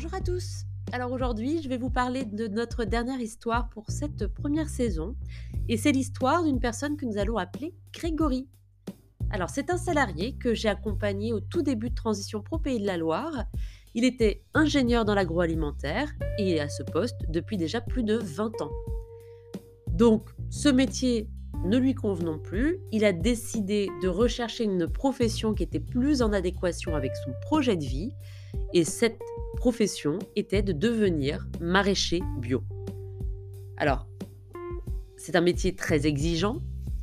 Bonjour à tous. Alors aujourd'hui, je vais vous parler de notre dernière histoire pour cette première saison. Et c'est l'histoire d'une personne que nous allons appeler Grégory. Alors c'est un salarié que j'ai accompagné au tout début de Transition Pro Pays de la Loire. Il était ingénieur dans l'agroalimentaire et est à ce poste depuis déjà plus de 20 ans. Donc ce métier ne lui convenant plus, il a décidé de rechercher une profession qui était plus en adéquation avec son projet de vie. Et cette profession était de devenir maraîcher bio. Alors, c'est un métier très exigeant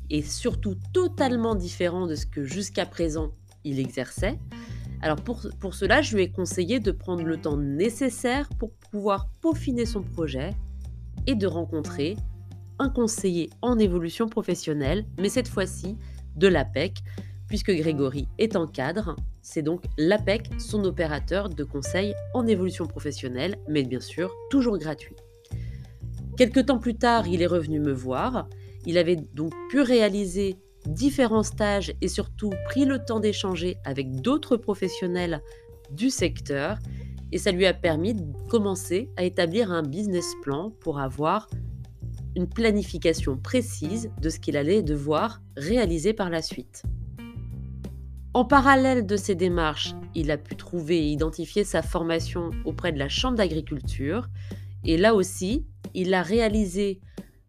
et surtout totalement différent de ce que jusqu'à présent il exerçait. Alors pour, pour cela, je lui ai conseillé de prendre le temps nécessaire pour pouvoir peaufiner son projet et de rencontrer un conseiller en évolution professionnelle, mais cette fois-ci de l'APEC, puisque Grégory est en cadre. C'est donc l'APEC, son opérateur de conseil en évolution professionnelle, mais bien sûr toujours gratuit. Quelque temps plus tard, il est revenu me voir. Il avait donc pu réaliser différents stages et surtout pris le temps d'échanger avec d'autres professionnels du secteur. Et ça lui a permis de commencer à établir un business plan pour avoir une planification précise de ce qu'il allait devoir réaliser par la suite. En parallèle de ces démarches, il a pu trouver et identifier sa formation auprès de la Chambre d'agriculture. Et là aussi, il a réalisé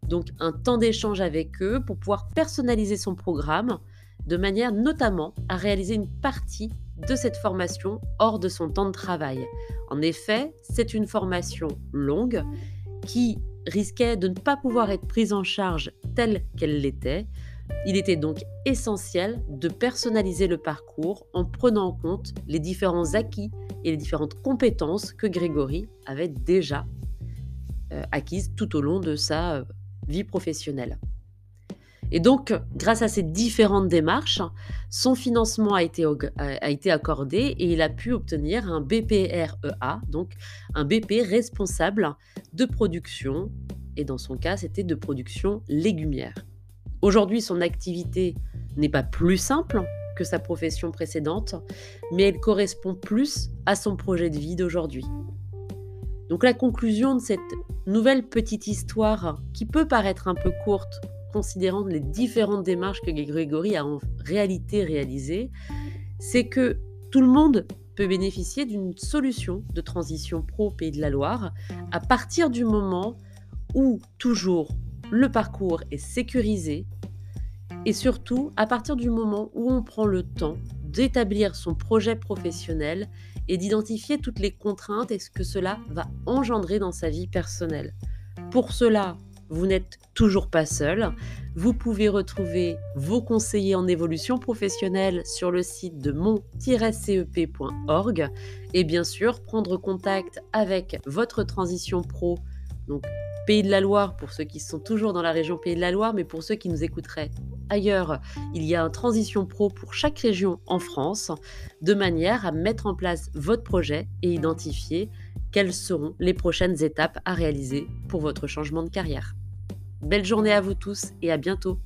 donc un temps d'échange avec eux pour pouvoir personnaliser son programme, de manière notamment à réaliser une partie de cette formation hors de son temps de travail. En effet, c'est une formation longue qui risquait de ne pas pouvoir être prise en charge telle qu'elle l'était, il était donc essentiel de personnaliser le parcours en prenant en compte les différents acquis et les différentes compétences que Grégory avait déjà euh, acquises tout au long de sa euh, vie professionnelle. Et donc, grâce à ces différentes démarches, son financement a été, a été, accordé et il a pu obtenir un BPREA, donc un BP responsable de production. Et dans son cas, c'était de production légumière. Aujourd'hui, son activité n'est pas plus simple que sa profession précédente, mais elle correspond plus à son projet de vie d'aujourd'hui. Donc la conclusion de cette nouvelle petite histoire, qui peut paraître un peu courte, considérant les différentes démarches que Grégory a en réalité réalisées, c'est que tout le monde peut bénéficier d'une solution de transition pro Pays de la Loire à partir du moment où toujours le parcours est sécurisé et surtout à partir du moment où on prend le temps d'établir son projet professionnel et d'identifier toutes les contraintes et ce que cela va engendrer dans sa vie personnelle. Pour cela, vous n'êtes toujours pas seul. Vous pouvez retrouver vos conseillers en évolution professionnelle sur le site de mon-cep.org et bien sûr prendre contact avec votre transition pro, Pays de la Loire pour ceux qui sont toujours dans la région Pays de la Loire, mais pour ceux qui nous écouteraient ailleurs, il y a un transition pro pour chaque région en France, de manière à mettre en place votre projet et identifier quelles seront les prochaines étapes à réaliser pour votre changement de carrière. Belle journée à vous tous et à bientôt